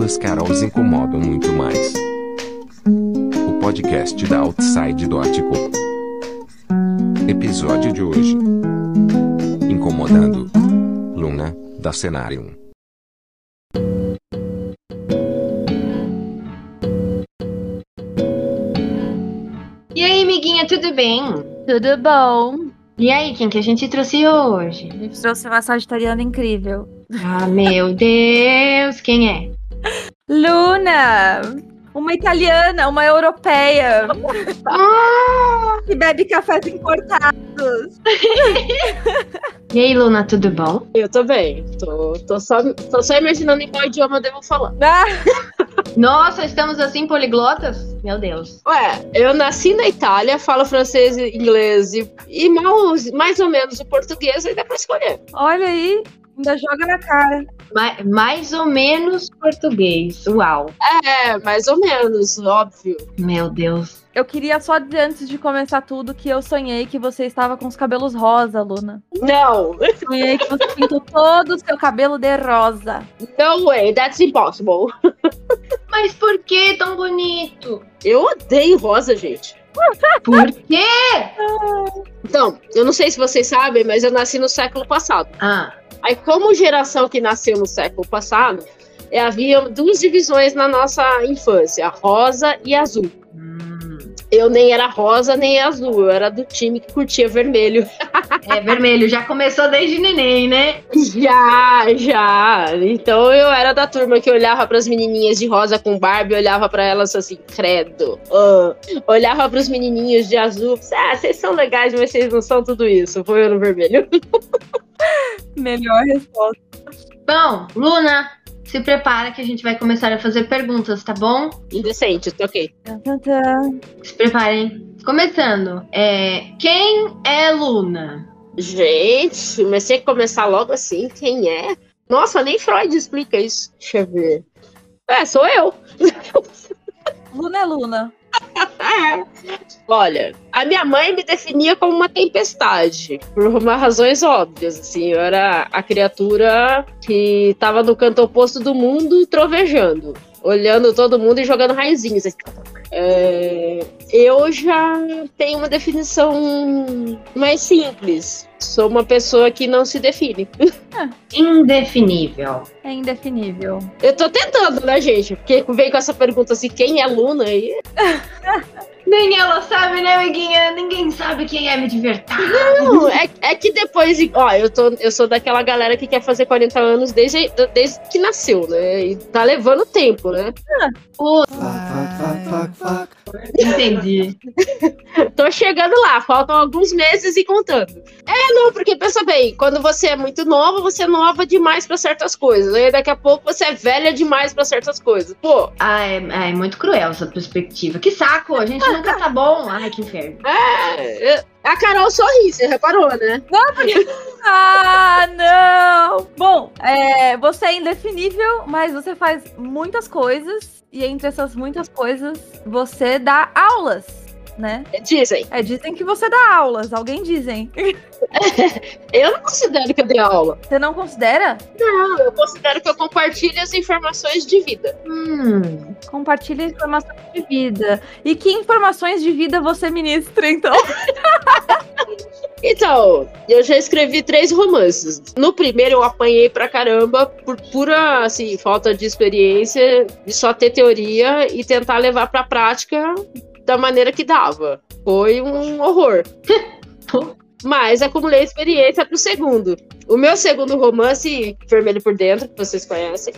Duas Carols incomodam muito mais. O podcast da Outside do Ático. Episódio de hoje. Incomodando. Luna, da Cenarium. E aí, amiguinha, tudo bem? Tudo bom? E aí, quem que a gente trouxe hoje? A gente trouxe uma sagitariana incrível. Ah, meu Deus, quem é? Luna! Uma italiana, uma europeia Ah! que bebe cafés importados. E aí, Luna, tudo bom? Eu tô bem. Tô, tô, só, tô só imaginando em qual idioma eu devo falar. Ah, Nossa, estamos assim poliglotas? Meu Deus. Ué, eu nasci na Itália, falo francês, inglês e, e mal, mais ou menos o português, aí dá pra escolher. olha aí, ainda joga na cara. Ma- mais ou menos português. Uau. É, mais ou menos, óbvio. Meu Deus. Eu queria só dizer antes de começar tudo que eu sonhei que você estava com os cabelos rosa, Luna. Não, Sonhei que você pintou todo o seu cabelo de rosa. no way, that's impossible. Mas por que tão bonito? Eu odeio rosa, gente. Por quê? Então, eu não sei se vocês sabem, mas eu nasci no século passado. Ah, Aí, como geração que nasceu no século passado, é, havia duas divisões na nossa infância, rosa e azul. Eu nem era rosa nem azul, eu era do time que curtia vermelho. é vermelho. Já começou desde neném, né? Já, já. Então eu era da turma que olhava para as menininhas de rosa com Barbie, olhava para elas assim, credo. Ah. olhava para os menininhos de azul, ah, vocês são legais, mas vocês não são tudo isso. Foi eu no vermelho. Melhor resposta. Bom, Luna, se prepara que a gente vai começar a fazer perguntas, tá bom? Indecente, tô ok. Se preparem. Começando, é, quem é Luna? Gente, mas tem que começar logo assim, quem é? Nossa, nem Freud explica isso. Deixa eu ver. É, sou eu. Luna é Luna. Olha, a minha mãe me definia como uma tempestade, por razões óbvias, assim, eu era a criatura que tava no canto oposto do mundo trovejando, olhando todo mundo e jogando raizinhos. É, eu já tenho uma definição mais simples. Sou uma pessoa que não se define. Indefinível. É indefinível. Eu tô tentando, né, gente? Porque veio com essa pergunta assim, quem é Luna? E Nem ela sabe, né, amiguinha? Ninguém sabe quem é me divertir. Não, é, é que depois, ó, eu, tô, eu sou daquela galera que quer fazer 40 anos desde, desde que nasceu, né? E tá levando tempo, né? Entendi. Tô chegando lá, faltam alguns meses e contando. É, não, porque pensa bem, quando você é muito nova, você é nova demais pra certas coisas. Aí daqui a pouco você é velha demais pra certas coisas. Pô, Ah, é, é muito cruel essa perspectiva. Que saco, a gente nunca tá bom. Ai, que inferno. é, a Carol sorri, você reparou, né? Ah, não! Bom, é, você é indefinível, mas você faz muitas coisas. E entre essas muitas coisas, você dá aulas, né? Dizem. É, dizem que você dá aulas. Alguém dizem. Eu não considero que eu dei aula. Você não considera? Não, eu considero que eu compartilho as informações de vida. Hum, Compartilha informações de vida. E que informações de vida você ministra, então? Então, eu já escrevi três romances. No primeiro eu apanhei pra caramba por pura, assim, falta de experiência, de só ter teoria e tentar levar pra prática da maneira que dava. Foi um horror. Mas acumulei experiência pro segundo. O meu segundo romance, Vermelho por Dentro, que vocês conhecem,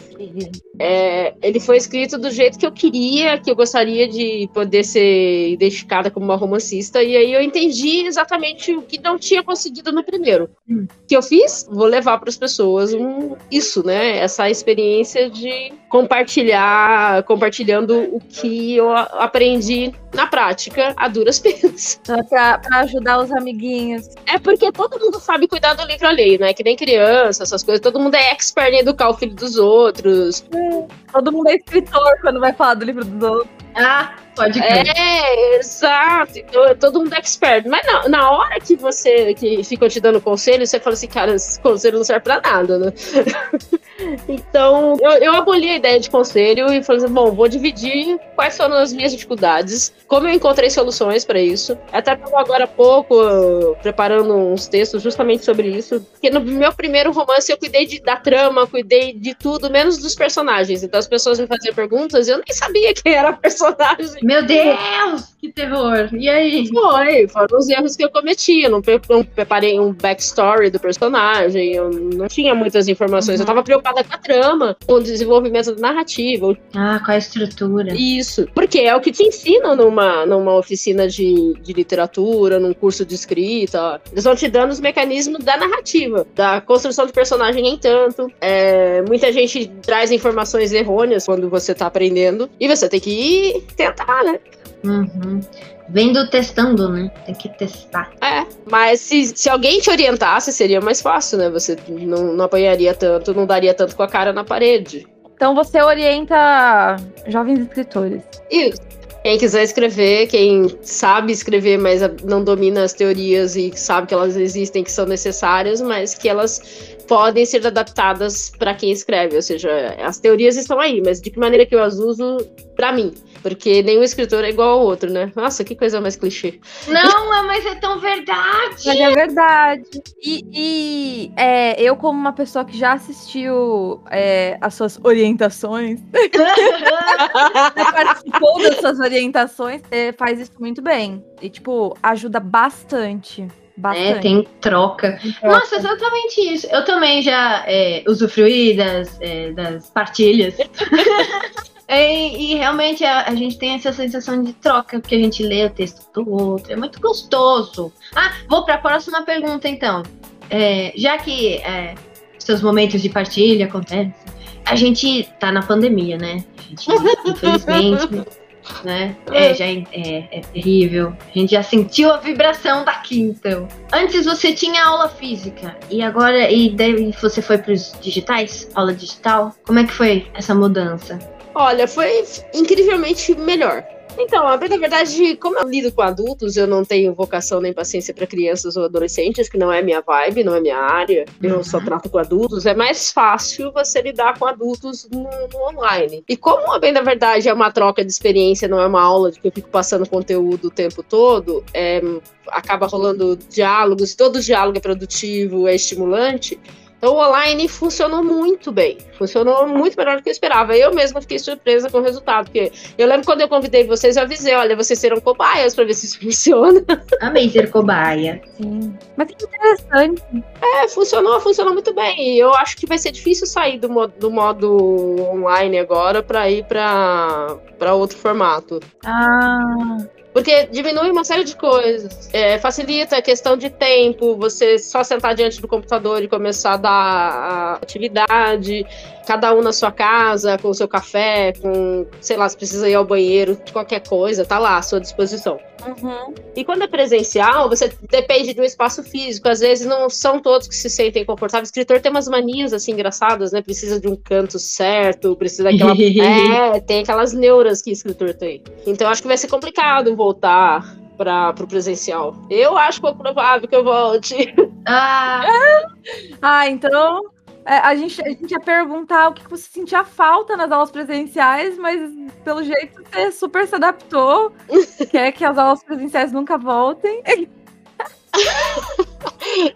é, ele foi escrito do jeito que eu queria, que eu gostaria de poder ser identificada como uma romancista, e aí eu entendi exatamente o que não tinha conseguido no primeiro. O que eu fiz? Vou levar para as pessoas um, isso, né? Essa experiência de compartilhar, compartilhando o que eu aprendi na prática a duras penas. Pra, pra ajudar os amiguinhos. É porque todo mundo sabe cuidar do livro alheio, né? Que nem criança, essas coisas. Todo mundo é expert em educar o filho dos outros. Todo mundo é escritor quando vai falar do livro dos outros. Ah, pode crer. É, exato. Então, todo mundo é expert. Mas na, na hora que você que ficam te dando conselho, você fala assim, cara, esse conselho não serve pra nada, né? então, eu, eu aboli a ideia de conselho e falei assim, bom, vou dividir quais foram as minhas dificuldades, como eu encontrei soluções pra isso. Até tava agora há pouco preparando uns textos justamente sobre isso. Porque no meu primeiro romance eu cuidei de, da trama, cuidei de tudo, menos dos personagens. Então as pessoas me faziam perguntas e eu nem sabia quem era personagem. Meu Deus, que terror. E aí? Foi, foram os erros que eu cometi. Eu não, pre- não preparei um backstory do personagem, eu não tinha muitas informações. Uhum. Eu tava preocupada com a trama, com o desenvolvimento da narrativa. Ah, qual a estrutura? Isso. Porque é o que te ensinam numa, numa oficina de, de literatura, num curso de escrita. Eles vão te dando os mecanismos da narrativa, da construção de personagem em tanto. É, muita gente traz informações errôneas quando você tá aprendendo. E você tem que tentar, né? Uhum. Vendo testando, né? Tem que testar. É, mas se, se alguém te orientasse, seria mais fácil, né? Você não, não apanharia tanto, não daria tanto com a cara na parede. Então você orienta jovens escritores. Isso. Quem quiser escrever, quem sabe escrever, mas não domina as teorias e sabe que elas existem, que são necessárias, mas que elas podem ser adaptadas para quem escreve. Ou seja, as teorias estão aí, mas de que maneira que eu as uso para mim? Porque nenhum escritor é igual ao outro, né? Nossa, que coisa mais clichê. Não, mas é tão verdade. Mas é verdade. E, e, é, eu, como uma pessoa que já assistiu é, as suas orientações, já participou das suas orientações, é, faz isso muito bem. E, tipo, ajuda bastante. Bastante. É, tem troca. Nossa, exatamente isso. Eu também já é, usufruí das, é, das partilhas. E, e realmente a, a gente tem essa sensação de troca, porque a gente lê o texto do outro. É muito gostoso. Ah, vou para a próxima pergunta então. É, já que é, seus momentos de partilha acontecem, a gente tá na pandemia, né? A gente, infelizmente, né? É, já é, é, é terrível. A gente já sentiu a vibração daqui, então. Antes você tinha aula física e agora e daí você foi para os digitais, aula digital. Como é que foi essa mudança? Olha, foi incrivelmente melhor. Então, a bem da verdade, como eu lido com adultos, eu não tenho vocação nem paciência para crianças ou adolescentes, que não é minha vibe, não é minha área. Eu Uhum. só trato com adultos. É mais fácil você lidar com adultos no, no online. E como a bem da verdade é uma troca de experiência, não é uma aula de que eu fico passando conteúdo o tempo todo, é, acaba rolando diálogos, todo diálogo é produtivo, é estimulante. Então, o online funcionou muito bem. Funcionou muito melhor do que eu esperava. Eu mesma fiquei surpresa com o resultado. Porque eu lembro quando eu convidei vocês, eu avisei: olha, vocês serão cobaias para ver se isso funciona. Amei ser cobaia. Sim. Mas que interessante. É, funcionou, funcionou muito bem. E eu acho que vai ser difícil sair do modo, do modo online agora para ir para outro formato. Ah, Porque diminui uma série de coisas. É, facilita a questão de tempo, você só sentar diante do computador e começar a dar a atividade, cada um na sua casa, com o seu café, com, sei lá, se precisa ir ao banheiro, qualquer coisa, tá lá à sua disposição. uhum. E quando é presencial, você depende de um espaço físico. Às vezes não são todos que se sentem confortáveis. O escritor tem umas manias assim engraçadas, né? Precisa de um canto certo, precisa daquela. é, tem aquelas neuras que o escritor tem. Então acho que vai ser complicado voltar para o presencial. Eu acho pouco provável que eu volte. Ah, Ah, então. É, a, gente, a gente ia perguntar o que você sentia falta nas aulas presenciais, mas pelo jeito você super se adaptou. quer que as aulas presenciais nunca voltem.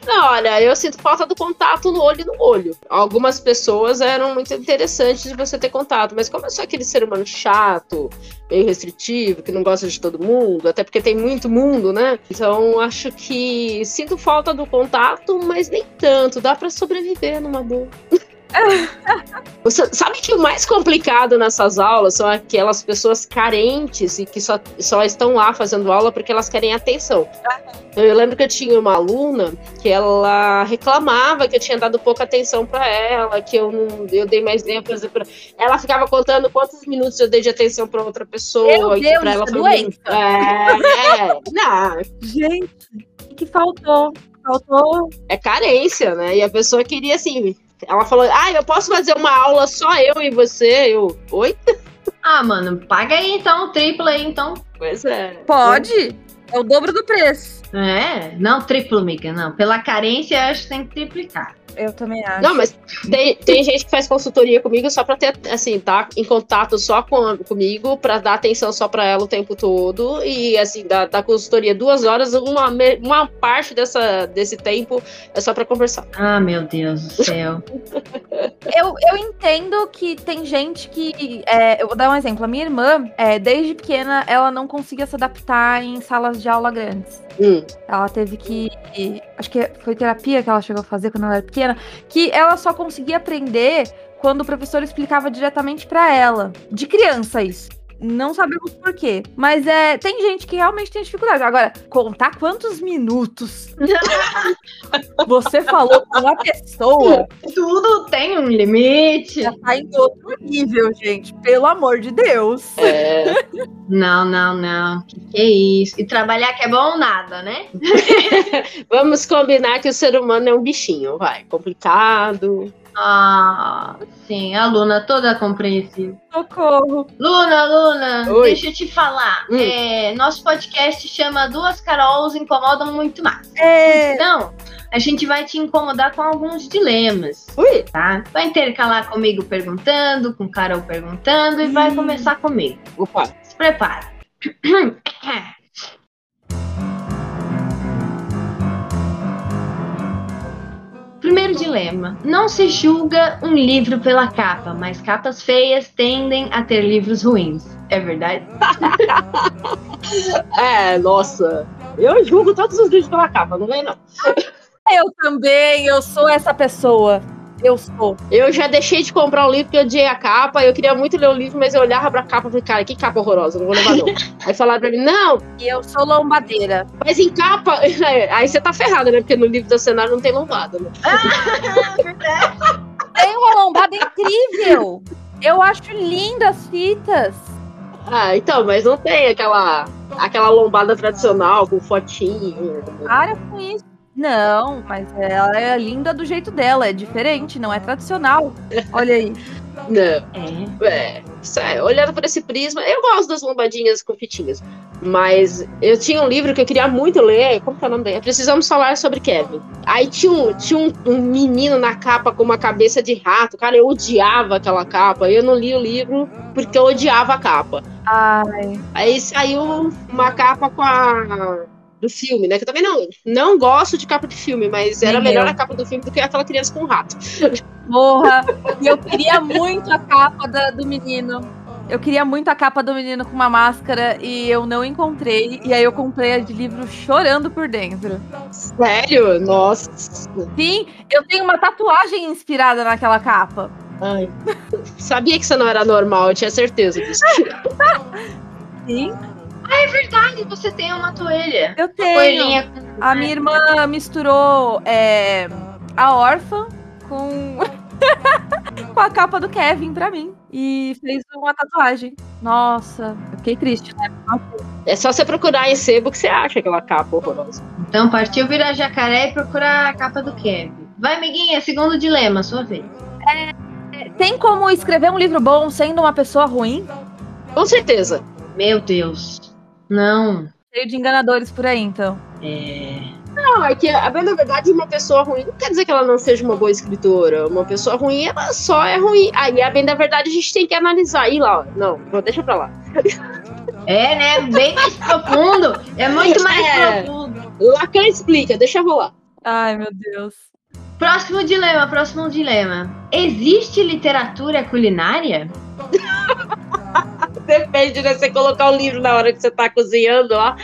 Não, olha, eu sinto falta do contato no olho no olho. Algumas pessoas eram muito interessantes de você ter contato, mas como eu sou aquele ser humano chato, meio restritivo, que não gosta de todo mundo, até porque tem muito mundo, né? Então acho que sinto falta do contato, mas nem tanto. Dá pra sobreviver numa boa. Você sabe que o mais complicado nessas aulas são aquelas pessoas carentes e que só, só estão lá fazendo aula porque elas querem atenção. Eu lembro que eu tinha uma aluna que ela reclamava que eu tinha dado pouca atenção para ela, que eu não eu dei mais ênfase para ela ficava contando quantos minutos eu dei de atenção para outra pessoa Meu Deus, para ela isso é foi doença. muito. É, é, não, Gente, o que faltou? faltou. É carência, né? E a pessoa queria assim. Ela falou: Ah, eu posso fazer uma aula só eu e você? Eu, oi? Ah, mano, paga aí então, triplo aí então. Pois é. Pode. É o dobro do preço. É, não triplo, amiga, não. Pela carência, eu acho que tem que triplicar. Eu também acho. Não, mas tem, tem gente que faz consultoria comigo só pra ter, assim, tá em contato só com, comigo, pra dar atenção só pra ela o tempo todo. E, assim, da, da consultoria duas horas, uma, uma parte dessa, desse tempo é só pra conversar. Ah, meu Deus do céu. Eu, eu entendo que tem gente que. é, eu vou dar um exemplo. A minha irmã, é, desde pequena, ela não conseguia se adaptar em salas de aula grandes. Hum. Ela teve que. Acho que foi terapia que ela chegou a fazer quando ela era pequena. Que ela só conseguia aprender quando o professor explicava diretamente pra ela. De criança, isso. Não sabemos por quê. Mas é, tem gente que realmente tem dificuldade. Agora, contar quantos minutos você falou com uma pessoa Tudo tem um limite. já tá em outro nível, gente. Pelo amor de Deus. É, Não, não, não. Que, que isso? E trabalhar que é bom nada, né? vamos combinar que o ser humano é um bichinho, vai. Complicado. Ah, sim, a Luna toda compreensiva. Socorro. Luna, Luna, Oi. deixa eu te falar. Hum. É, nosso podcast chama Duas Carols Incomodam Muito Mais. É. Então, a gente vai te incomodar com alguns dilemas, Ui, tá? Vai intercalar comigo perguntando, com Carol perguntando e vai Hum. começar comigo. opa. Se prepara. Primeiro dilema. Não se julga um livro pela capa, mas capas feias tendem a ter livros ruins. É verdade? É, nossa. Eu julgo todos os vídeos pela capa, não vem não. Eu também, eu sou essa pessoa. Eu sou. Eu já deixei de comprar o livro porque eu odiei a capa. Eu queria muito ler o livro, mas eu olhava pra capa e falei, cara, que capa horrorosa, não vou levar não. Aí falaram pra mim, não, E eu sou lombadeira. mas em capa. Aí você tá ferrada, né? Porque no livro do cenário não tem lombada, né? Tem uma lombada incrível. Eu acho lindas as fitas. Ah, então, mas não tem aquela, aquela lombada tradicional com fotinho. Para com isso. Não, mas ela é linda do jeito dela, é diferente, não é tradicional. Olha aí. Não. É. É, olhando por esse prisma, eu gosto das lombadinhas com fitinhas. Mas eu tinha um livro que eu queria muito ler. Como que é o nome dele? Precisamos falar sobre Kevin. Aí tinha, um, tinha um, um menino na capa com uma cabeça de rato. Cara, eu odiava aquela capa. Eu não li o livro porque eu odiava a capa. Ai, Aí saiu uma capa com a. Do filme, né? Que eu também não, não gosto de capa de filme, mas era melhor eu. a capa do filme do que aquela criança com rato. porra. E eu queria muito a capa da- do menino. Eu queria muito a capa do menino com uma máscara e eu não encontrei. E aí eu comprei a de livro chorando por dentro. Sério? Nossa. Sim, eu tenho uma tatuagem inspirada naquela capa. Ai. Sabia que isso não era normal, eu tinha certeza disso. Sim, É verdade, você tem uma toalha. eu tenho. Com. A minha irmã misturou é, a órfã com, com a capa do Kevin pra mim. E fez uma tatuagem. Nossa, eu fiquei triste, né? É só você procurar em sebo que você acha aquela capa horrorosa. Então partiu virar jacaré e procurar a capa do Kevin. Vai, amiguinha, segundo dilema, sua vez. Tem como escrever um livro bom sendo uma pessoa ruim? Com certeza. Meu Deus. Não. Cheio de enganadores por aí, então. É. Não, é que a bem na verdade uma pessoa ruim não quer dizer que ela não seja uma boa escritora. Uma pessoa ruim, ela só é ruim. Aí, a bem da verdade, a gente tem que analisar. Aí lá, ó. não, não deixa pra lá. É, né? Bem mais profundo. É muito mais É. profundo. Lacan explica, deixa rolar. Ai, meu Deus. Próximo dilema, próximo dilema. Existe literatura culinária? Depende, né? Você colocar o livro na hora que você tá cozinhando, ó.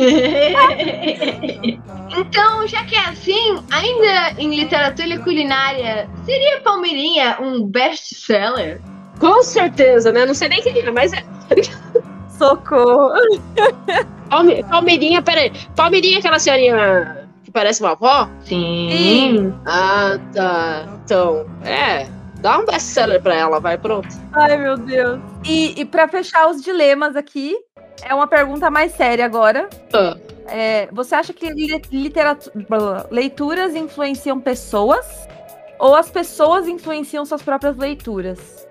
então, já que é assim, ainda em literatura culinária, seria Palmeirinha um best-seller? Com certeza, né? Não sei nem quem é, mas é. Socorro. Palme- Palmeirinha, peraí. Palmeirinha é aquela senhorinha que parece uma avó? Sim. Ah, tá. Então, é. Dá um best-seller pra ela, vai, pronto. Ai, meu Deus. E, e para fechar os dilemas aqui, é uma pergunta mais séria agora. Ah, É, você acha que leituras influenciam pessoas? Ou as pessoas influenciam suas próprias leituras?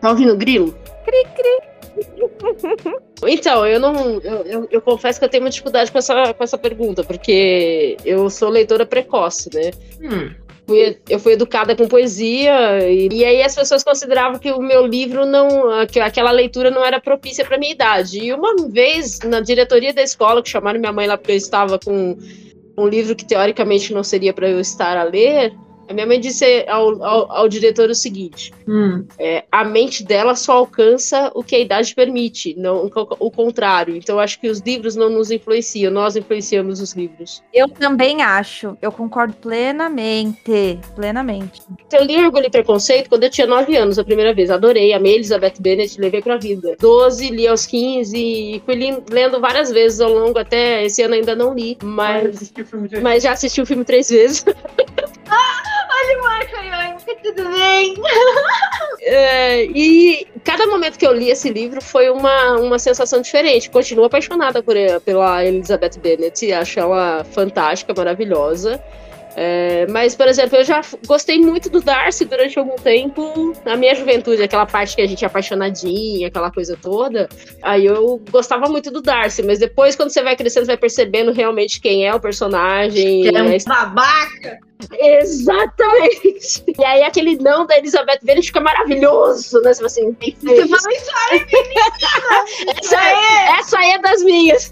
Tá ouvindo grilo? Cri, cri. Então, eu não. Eu, eu, eu, confesso que eu tenho uma dificuldade com essa, com essa pergunta, porque eu sou leitora precoce, né? Hum. Fui, eu fui educada com poesia, e, e, aí as pessoas consideravam que o meu livro não. que aquela leitura não era propícia para minha idade. E uma vez, na diretoria da escola, que chamaram minha mãe lá porque eu estava com um livro que teoricamente não seria para eu estar a ler, a minha mãe disse ao, ao, ao diretor o seguinte: hum. é, a mente dela só alcança o que a idade permite, não o, contrário. Então, acho que os livros não nos influenciam, nós influenciamos os livros. Eu também acho, eu concordo plenamente. Plenamente. Eu li Orgulho e Preconceito quando eu tinha 9 anos, a primeira vez. Adorei, amei Elizabeth Bennet, levei pra vida. 12, li aos 15 e fui lendo várias vezes ao longo, até esse ano ainda não li, mas, mas já assisti o filme três vezes. Olha o Marco aí, tudo bem? É, e cada momento que eu li esse livro foi uma, uma sensação diferente. Continuo apaixonada por, pela Elizabeth Bennet, acho ela fantástica, maravilhosa. É, mas, por exemplo, eu já gostei muito do Darcy durante algum tempo, na minha juventude, aquela parte que a gente é apaixonadinha, aquela coisa toda. Aí eu gostava muito do Darcy, mas depois, quando você vai crescendo, você vai percebendo realmente quem é o personagem. Que é um babaca! Exatamente. E aí aquele não da Elizabeth Bennet fica maravilhoso, né? Você fala assim, Você fala isso aí, menina! essa, é, essa aí é das minhas.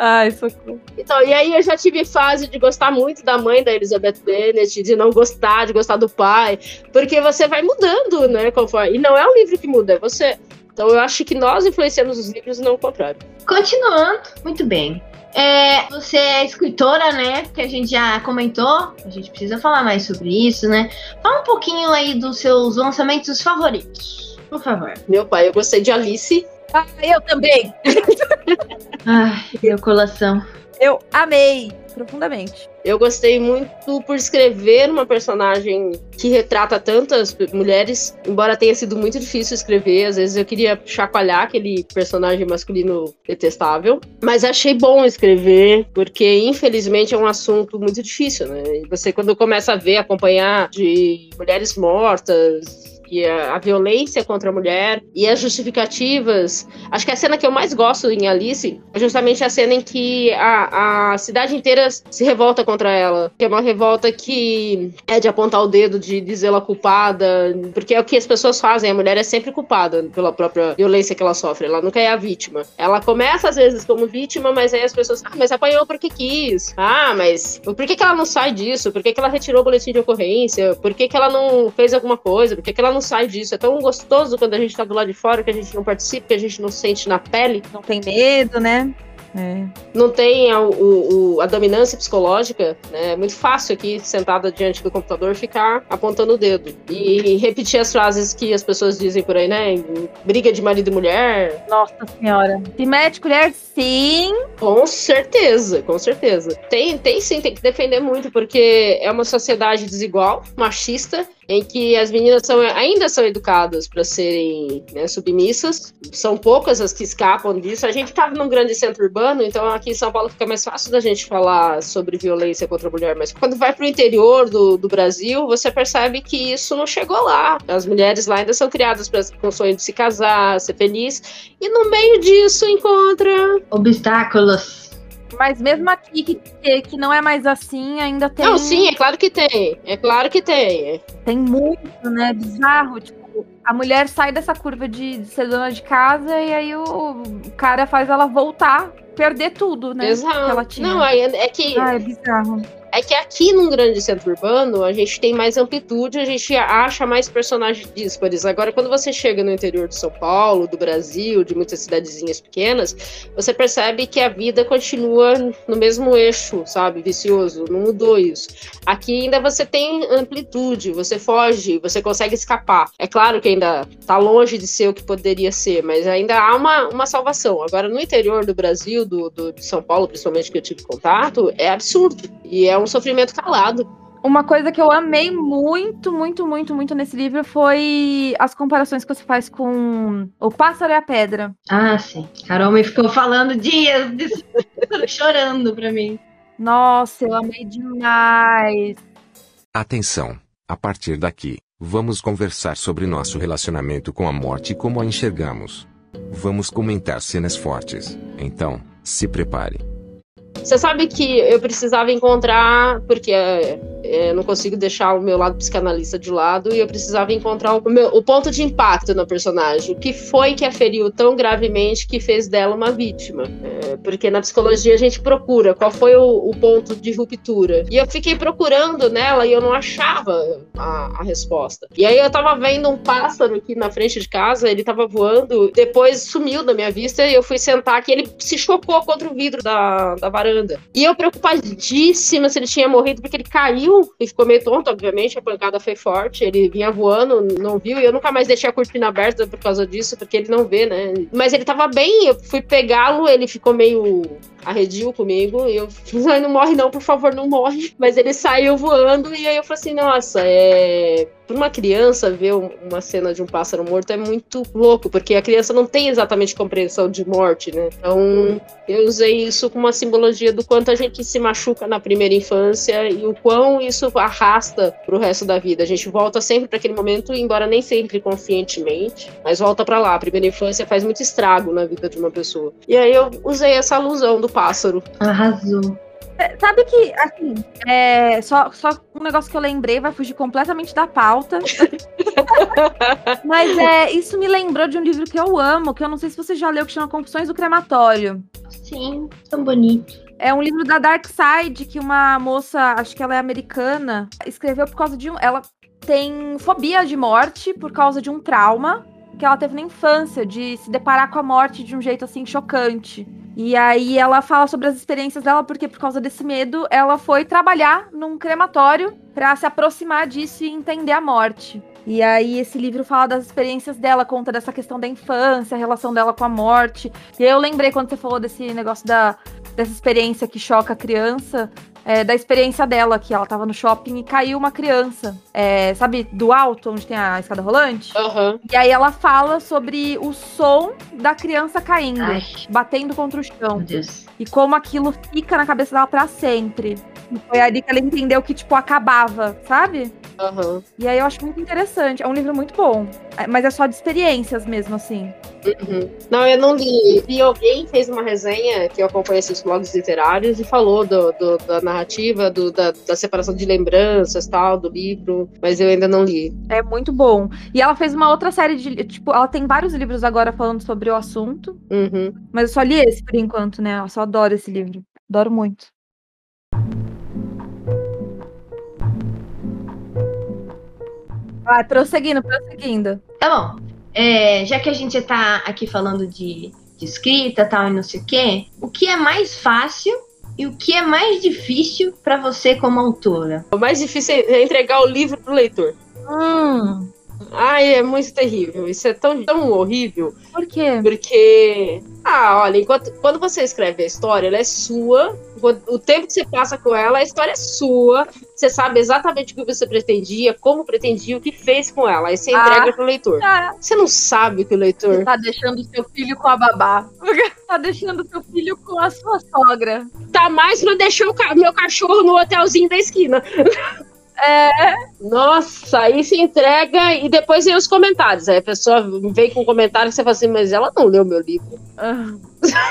Ai, socorro. Então, e aí eu já tive fase de gostar muito da mãe da Elizabeth Bennet, de não gostar, de gostar do pai, porque você vai mudando, né? Conforme... E não é o livro que muda, é você. Então eu acho que nós influenciamos os livros e não o contrário. Continuando, muito bem. É, você é escritora, né? Que a gente já comentou. A gente precisa falar mais sobre isso, né? Fala um pouquinho aí dos seus lançamentos favoritos, por favor. Meu pai, eu gostei de Alice. Ah, eu também. Ai, meu coração. Eu amei profundamente. Eu gostei muito por escrever uma personagem que retrata tantas mulheres, embora tenha sido muito difícil escrever, às vezes eu queria chacoalhar aquele personagem masculino detestável, mas achei bom escrever, porque infelizmente é um assunto muito difícil, né? E você quando começa a ver, acompanhar de mulheres mortas, e a, a, violência contra a mulher e as justificativas. Acho que a cena que eu mais gosto em Alice é justamente a cena em que a, a cidade inteira se revolta contra ela. Que é uma revolta que é de apontar o dedo, de dizê-la culpada, porque é o que as pessoas fazem. A mulher é sempre culpada pela própria violência que ela sofre. Ela nunca é a vítima. Ela começa às vezes como vítima, mas aí as pessoas, ah, mas apanhou porque quis. Ah, mas por que, que ela não sai disso? Por que, que ela retirou o boletim de ocorrência? Por que, que ela não fez alguma coisa? Por que, que ela não não sai disso. É tão gostoso quando a gente tá do lado de fora que a gente não participa, que a gente não sente na pele. Não tem medo, né? É. Não tem a, o, a dominância psicológica, né? É muito fácil aqui, sentada diante do computador, ficar apontando o dedo. E repetir as frases que as pessoas dizem por aí, né? Briga de marido e mulher. Nossa senhora. Se mete colher, sim. Com certeza, com certeza. Tem, tem sim, tem que defender muito, porque é uma sociedade desigual, machista, em que as meninas são, ainda são educadas para serem né, submissas. São poucas as que escapam disso. A gente estava num grande centro urbano, então aqui em São Paulo fica mais fácil da gente falar sobre violência contra a mulher. Mas quando vai para o interior do, do Brasil, você percebe que isso não chegou lá. As mulheres lá ainda são criadas pra, com o sonho de se casar, ser feliz. E no meio disso encontra obstáculos mas mesmo aqui que, que não é mais assim, ainda tem. Não, sim, é claro que tem. É claro que tem. Tem muito, né? Bizarro. Tipo, a mulher sai dessa curva de, de ser dona de casa e aí o, o cara faz ela voltar, perder tudo, né? Exato. Não, é, é que. Ah, é bizarro. É que aqui num grande centro urbano a gente tem mais amplitude, a gente acha mais personagens díspares. Agora, quando você chega no interior de São Paulo, do Brasil, de muitas cidadezinhas pequenas, você percebe que a vida continua no mesmo eixo, sabe? Vicioso. Não mudou isso. Aqui ainda você tem amplitude, você foge, você consegue escapar. É claro que ainda tá longe de ser o que poderia ser, mas ainda há uma, uma salvação. Agora, no interior do Brasil, do, do de São Paulo, principalmente que eu tive contato, é absurdo. E é um sofrimento calado. Uma coisa que eu amei muito, muito, muito, muito nesse livro foi as comparações que você faz com o pássaro e a pedra. Ah, sim. Carol me ficou falando dias, disso, chorando pra mim. Nossa, eu amei demais. Atenção! A partir daqui, vamos conversar sobre nosso relacionamento com a morte e como a enxergamos. Vamos comentar cenas fortes. Então, se prepare. Você sabe que eu precisava encontrar, porque é, não consigo deixar o meu lado psicanalista de lado, e eu precisava encontrar o, meu, o ponto de impacto na personagem. O que foi que a feriu tão gravemente que fez dela uma vítima? É, porque na psicologia a gente procura qual foi o, o, ponto de ruptura. E eu fiquei procurando nela e eu não achava a, a, resposta. E aí eu tava vendo um pássaro aqui na frente de casa, ele tava voando, depois sumiu da minha vista e eu fui sentar que ele se chocou contra o vidro da, da varanda. E eu preocupadíssima se ele tinha morrido, porque ele caiu e ficou meio tonto, obviamente, a pancada foi forte, ele vinha voando, não viu, e eu nunca mais deixei a cortina aberta por causa disso, porque ele não vê, né? Mas ele tava bem, eu fui pegá-lo, ele ficou meio arredio comigo. E eu falei, não morre não, por favor, não morre. Mas ele saiu voando e aí eu falei assim, nossa, é... Para uma criança ver uma cena de um pássaro morto é muito louco, porque a criança não tem exatamente compreensão de morte, né? Então, eu usei isso como uma simbologia do quanto a gente se machuca na primeira infância e o quão isso arrasta pro resto da vida. A gente volta sempre para aquele momento, embora nem sempre conscientemente, mas volta para lá. A primeira infância faz muito estrago na vida de uma pessoa. E aí eu usei essa alusão do pássaro. Arrasou. É, sabe que, assim, é, só, só um negócio que eu lembrei, vai fugir completamente da pauta. Mas é, isso me lembrou de um livro que eu amo, que eu não sei se você já leu, que chama Confissões do Crematório. Sim, tão bonito. É um livro da Dark Side que uma moça, acho que ela é americana, escreveu por causa de um. Ela tem fobia de morte por causa de um trauma que ela teve na infância, de se deparar com a morte de um jeito assim chocante. E aí ela fala sobre as experiências dela, porque por causa desse medo, ela foi trabalhar num crematório para se aproximar disso e entender a morte. E aí esse livro fala das experiências dela, conta dessa questão da infância, a relação dela com a morte. E eu lembrei quando você falou desse negócio da dessa experiência que choca a criança, é, da experiência dela, que ela tava no shopping e caiu uma criança, é, sabe, do alto, onde tem a escada rolante? Uhum. E aí ela fala sobre o som da criança caindo, Ai. batendo contra o chão. E como aquilo fica na cabeça dela para sempre. Foi ali que ela entendeu que, tipo, acabava, sabe? Uhum. E aí eu acho muito interessante. É um livro muito bom. É, mas é só de experiências mesmo, assim. Uhum. Não, eu não li. E alguém fez uma resenha que eu acompanho esses blogs literários e falou do, do da narrativa, do, da, da, separação de lembranças tal, do livro, mas eu ainda não li. É muito bom. E ela fez uma outra série de. Tipo, ela tem vários livros agora falando sobre o assunto. Uhum. Mas eu só li esse por enquanto, né? Eu só adoro esse livro. Adoro muito. Vai, prosseguindo, prosseguindo. Tá bom. É, já que a gente tá aqui falando de, de escrita tal e não sei o quê, o que é mais fácil e o que é mais difícil para você como autora? O mais difícil é entregar o livro pro leitor. Hum. Ai, é muito terrível. Isso é tão, tão horrível. Por quê? Porque, ah, olha, enquanto, quando você escreve a história, ela é sua. O tempo que você passa com ela, a história é sua. Você sabe exatamente o que você pretendia, como pretendia, o que fez com ela. Aí você entrega ah, pro leitor. Ah. Você não sabe que o leitor. Você tá deixando seu filho com a babá. tá deixando seu filho com a sua sogra. Tá mais pra deixar o meu cachorro no hotelzinho da esquina. É. Nossa, aí se entrega e depois vem os comentários. Aí a pessoa vem com um comentário e você fala assim, mas ela não leu meu livro.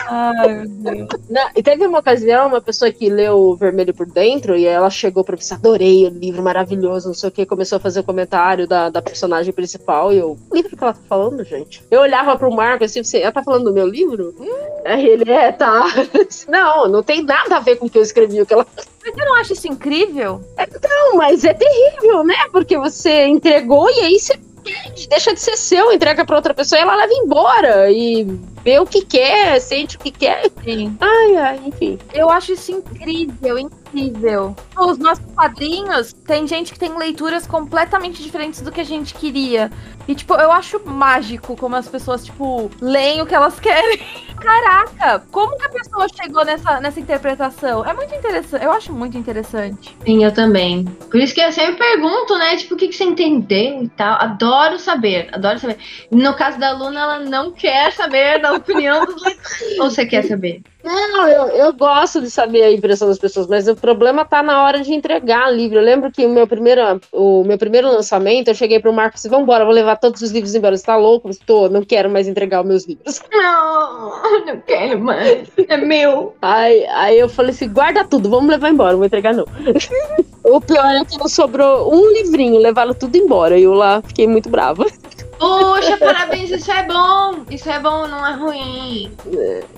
Ai, meu Deus. Não, e teve uma ocasião, uma pessoa que leu Vermelho por Dentro, e ela chegou pra mim, adorei o livro, maravilhoso, não sei o que, começou a fazer o comentário da, da personagem principal, e eu, o livro que ela tá falando, gente? Eu olhava pro Marco assim, assim ela tá falando do meu livro? Hum. Aí ele, é, tá. Não, não tem nada a ver com o que eu escrevi, o que ela mas você não acha isso incrível? Não, mas é terrível, né? Porque você entregou e aí você deixa de ser seu, entrega para outra pessoa e ela leva embora e vê o que quer, sente o que quer. Sim. Ai, ai, enfim. Eu acho isso incrível, incrível. Os nossos quadrinhos, tem gente que tem leituras completamente diferentes do que a gente queria. E, tipo, eu acho mágico como as pessoas, tipo, leem o que elas querem. Caraca, como que a pessoa chegou nessa, nessa interpretação? É muito interessante, eu acho muito interessante. Sim, eu também. Por isso que eu sempre pergunto, né, tipo, o que, que você entendeu e tal. Adoro saber, adoro saber. No caso da Luna, ela não quer saber da opinião dos leitores. Ou você quer saber? Não, eu, eu gosto de saber a impressão das pessoas, mas o problema tá na hora de entregar o livro. Eu lembro que o meu primeiro, o meu primeiro lançamento, eu cheguei pro Marcos e vambora, vou levar todos os livros embora. Você tá louco? Estou, não quero mais entregar os meus livros. Não, não quero mais. É meu. Aí, aí eu falei assim, guarda tudo, vamos levar embora, não vou entregar não. o pior é que não sobrou um livrinho, levaram tudo embora. E eu lá fiquei muito brava. Poxa, parabéns, isso é bom. Isso é bom, não é ruim.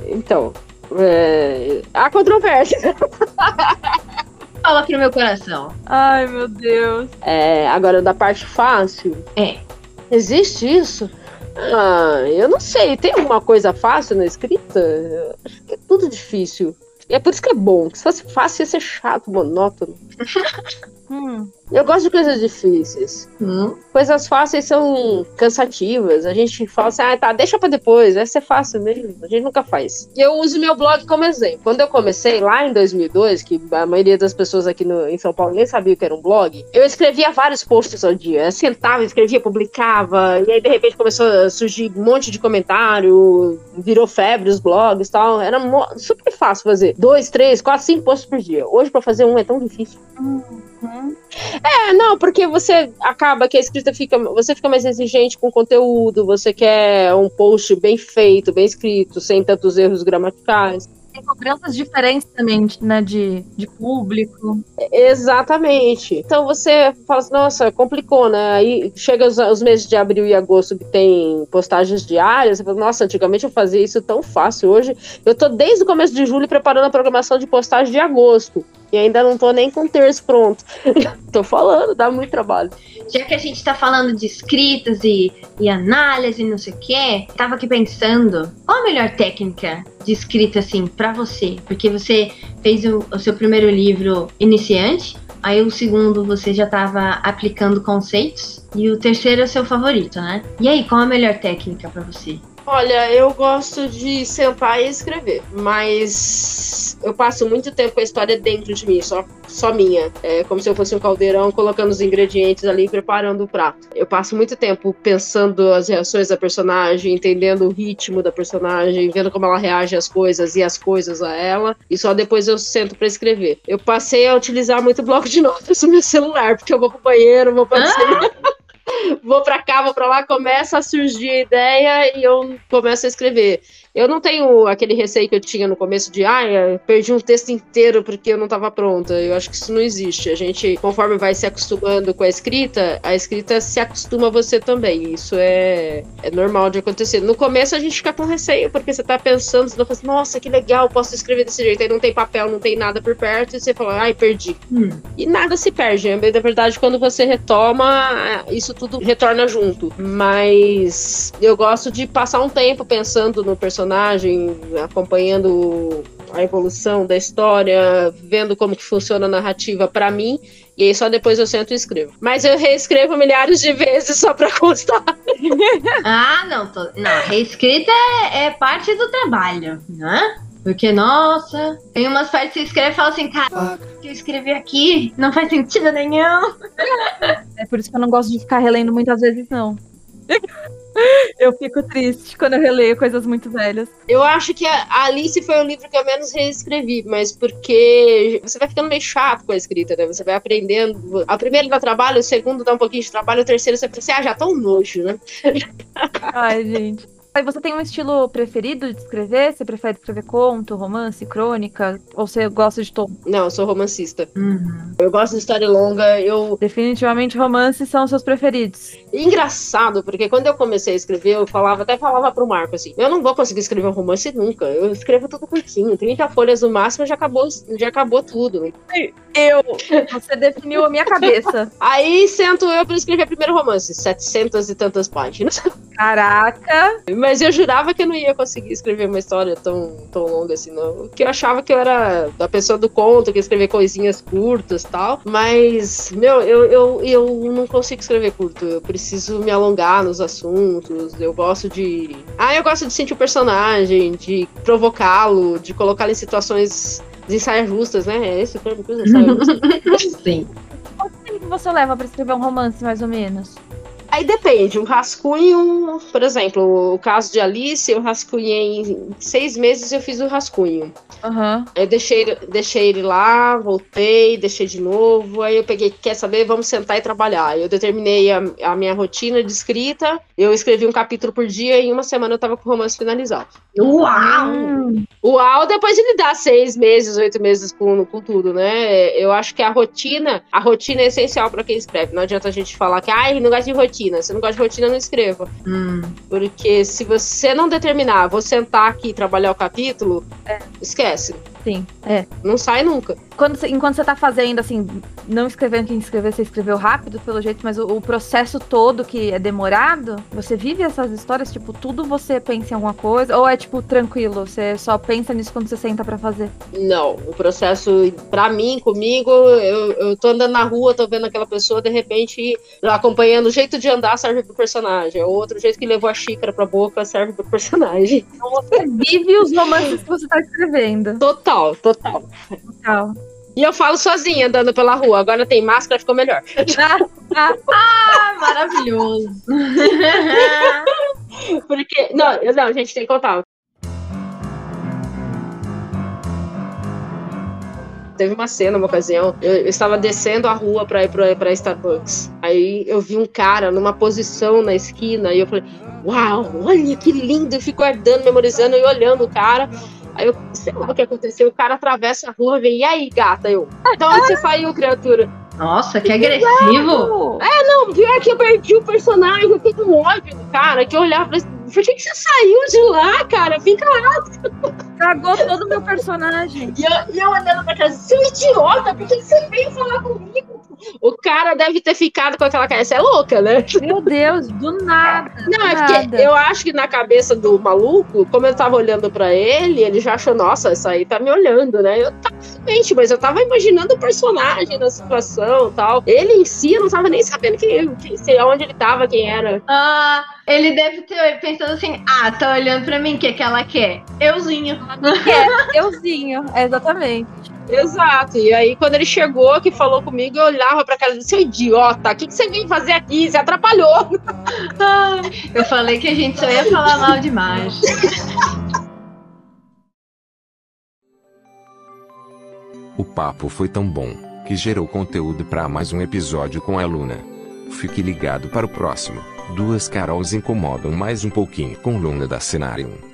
Então, é, há controvérsia. Fala aqui no meu coração. Ai, meu Deus. É, agora, da parte fácil. É. Existe isso? Ah, eu não sei. Tem alguma coisa fácil na escrita? É tudo difícil. E é por isso que é bom. Se fosse fácil, ia ser chato, monótono. Hum. Eu gosto de coisas difíceis. Hum. Coisas fáceis são cansativas. A gente fala assim, ah, tá, deixa pra depois, vai ser fácil mesmo. A gente nunca faz. E eu uso meu blog como exemplo. Quando eu comecei lá em 2002, que a maioria das pessoas aqui no, em São Paulo nem sabia o que era um blog, eu escrevia vários posts ao dia. Eu sentava, escrevia, publicava, e aí de repente começou a surgir um monte de comentário, virou febre os blogs e tal. Era super fácil fazer. Dois, três, quatro, cinco posts por dia. Hoje, pra fazer um é tão difícil. Uhum. É, não, porque você acaba que a escrita fica. Você fica mais exigente com o conteúdo, você quer um post bem feito, bem escrito, sem tantos erros gramaticais. Tem cobranças diferentes também, né, de, de público. Exatamente. Então você fala assim, nossa, complicou, né? Aí chega os, os, meses de abril e agosto que tem postagens diárias, você fala, nossa, antigamente eu fazia isso tão fácil. Hoje eu tô desde o começo de julho preparando a programação de postagem de agosto. E ainda não tô nem com o terço pronto. tô falando, dá muito trabalho. Já que a gente tá falando de escritas e, e análise e não sei o quê, tava aqui pensando, qual a melhor técnica de escrita, assim, você? Porque você fez o, o seu primeiro livro iniciante, aí o segundo você já tava aplicando conceitos, e o terceiro é o seu favorito, né? E aí, qual a melhor técnica para você? Olha, eu gosto de sentar e escrever, mas eu passo muito tempo com a história dentro de mim, só, só minha. É como se eu fosse um caldeirão colocando os ingredientes ali e preparando o prato. Eu passo muito tempo pensando as reações da personagem, entendendo o ritmo da personagem, vendo como ela reage às coisas e as coisas a ela, e só depois eu sento para escrever. Eu passei a utilizar muito bloco de notas no meu celular, porque eu vou pro banheiro, vou pra ah! Vou para cá, vou para lá, começa a surgir a ideia e eu começo a escrever. Eu não tenho aquele receio que eu tinha no começo de, ah, perdi um texto inteiro porque eu não estava pronta. Eu acho que isso não existe. A gente, conforme vai se acostumando com a escrita, a escrita se acostuma a você também. Isso é, é normal de acontecer. No começo a gente fica com receio porque você está pensando, você tá fala assim, nossa, que legal, posso escrever desse jeito. Aí não tem papel, não tem nada por perto e você fala, ai, perdi. Hum. E nada se perde. Na verdade, quando você retoma, isso tudo retorna junto. Mas eu gosto de passar um tempo pensando no personagem acompanhando a evolução da história, vendo como que funciona a narrativa para mim, e aí só depois eu sento e escrevo. Mas eu reescrevo milhares de vezes só pra constar. ah, não, tô... não, reescrita é, é parte do trabalho, né? Porque, nossa, tem umas partes que você escreve e fala assim, cara, o que eu escrevi aqui não faz sentido nenhum. É por isso que eu não gosto de ficar relendo muitas vezes, não. Eu fico triste quando eu releio coisas muito velhas. Eu acho que a Alice foi o livro que eu menos reescrevi, mas porque você vai ficando meio chato com a escrita, né? Você vai aprendendo. A primeira dá trabalho, o segundo dá um pouquinho de trabalho, o terceiro você pensa, ah, já tá um nojo, né? Ai, gente. Aí você tem um estilo preferido de escrever? Você prefere escrever conto, romance, crônica? Ou você gosta de todo? Não, eu sou romancista. Uhum. Eu gosto de história longa, eu... Definitivamente romances são os seus preferidos. Engraçado, porque quando eu comecei a escrever, eu falava, até falava pro Marco assim, eu não vou conseguir escrever um romance nunca. Eu escrevo tudo curtinho, 30 folhas no máximo, já acabou, já acabou tudo. Eu! Você definiu a minha cabeça. Aí sento eu pra escrever primeiro romance, 700 e tantas páginas. Caraca! Mas eu jurava que eu não ia conseguir escrever uma história tão, tão longa assim, não. Porque eu achava que eu era da pessoa do conto, que ia escrever coisinhas curtas e tal. Mas, meu, eu, eu, eu não consigo escrever curto. Eu preciso me alongar nos assuntos. Eu gosto de. Ah, eu gosto de sentir o personagem, de provocá-lo, de colocá-lo em situações de saias justas, né? É esse o termo que usa, saia justa. Sim. Quanto tempo você leva pra escrever um romance, mais ou menos? Aí depende, um rascunho, por exemplo, o caso de Alice, eu rascunhei em seis meses eu fiz o rascunho. Aham. Aí eu deixei, deixei ele lá, voltei, deixei de novo. Aí eu peguei, quer saber? Vamos sentar e trabalhar. Eu determinei a, a minha rotina de escrita. Eu escrevi um capítulo por dia e em uma semana eu tava com o romance finalizado. Uau! Uau, depois de lidar seis meses, oito meses com, com tudo, né? Eu acho que a rotina, a rotina é essencial pra quem escreve. Não adianta a gente falar que, ai, não gosta de rotina. Se não gosta de rotina, não escreva. Hum. Porque se você não determinar, vou sentar aqui e trabalhar o capítulo, esquece. Sim, é. Não sai nunca. Quando você- enquanto você tá fazendo, assim, não escrevendo quem escrever, você escreveu rápido, pelo jeito, mas o, o processo todo que é demorado, você vive essas histórias, tipo, tudo você pensa em alguma coisa, ou é, tipo, tranquilo, você só pensa nisso quando você senta pra fazer? Não, o processo, pra mim, comigo, eu, eu tô andando na rua, tô vendo aquela pessoa, de repente, acompanhando o jeito de andar serve pro personagem. O outro jeito que levou a xícara pra boca serve pro personagem. Então você vive os romances que você tá escrevendo. Total, total. Tal. E eu falo sozinha andando pela rua. Agora tem máscara, ficou melhor. Ah, maravilhoso. Porque. Não, não, gente, tem que contar. Teve uma cena, uma ocasião, eu, eu estava descendo a rua pra ir pra Starbucks. Aí eu vi um cara numa posição na esquina e eu falei, uau, olha que lindo! Eu fico guardando, memorizando e olhando o cara. Aí eu, sei lá o que aconteceu, o cara atravessa a rua e vem, e aí, gata? Eu, de onde você saiu, criatura? Nossa, que agressivo. Não, pior que eu perdi o personagem, eu fiquei com ódio do cara, que eu olhava pra esse. Por que que você saiu de lá, cara? Fica lá. Cagou todo o meu personagem. E eu, e eu olhando pra casa, seu idiota, por que que você veio falar comigo? O cara deve ter ficado com aquela cara, você é louca, né? Meu Deus, do nada. Não, é nada. porque eu acho que na cabeça do maluco, como eu tava olhando pra ele, ele já achou, nossa, essa aí tá me olhando, né? Eu tava, realmente, mas eu tava imaginando o personagem da situação e tal. Ele em si, eu não tava nem sabendo quem, quem, sei onde ele tava, quem era. Ah, ele deve ter pensado assim: ah, tá olhando pra mim, o que, que ela quer? Euzinho. É, euzinho, é, exatamente. Exato. E aí, quando ele chegou, que falou comigo, eu olhava pra cara e disse, seu idiota, o que, que você veio fazer aqui? Você atrapalhou. Eu falei que a gente só ia falar mal demais. O papo foi tão bom que gerou conteúdo para mais um episódio com a Luna. Fique ligado para o próximo. Duas Carols incomodam mais um pouquinho com Luna da Cenário.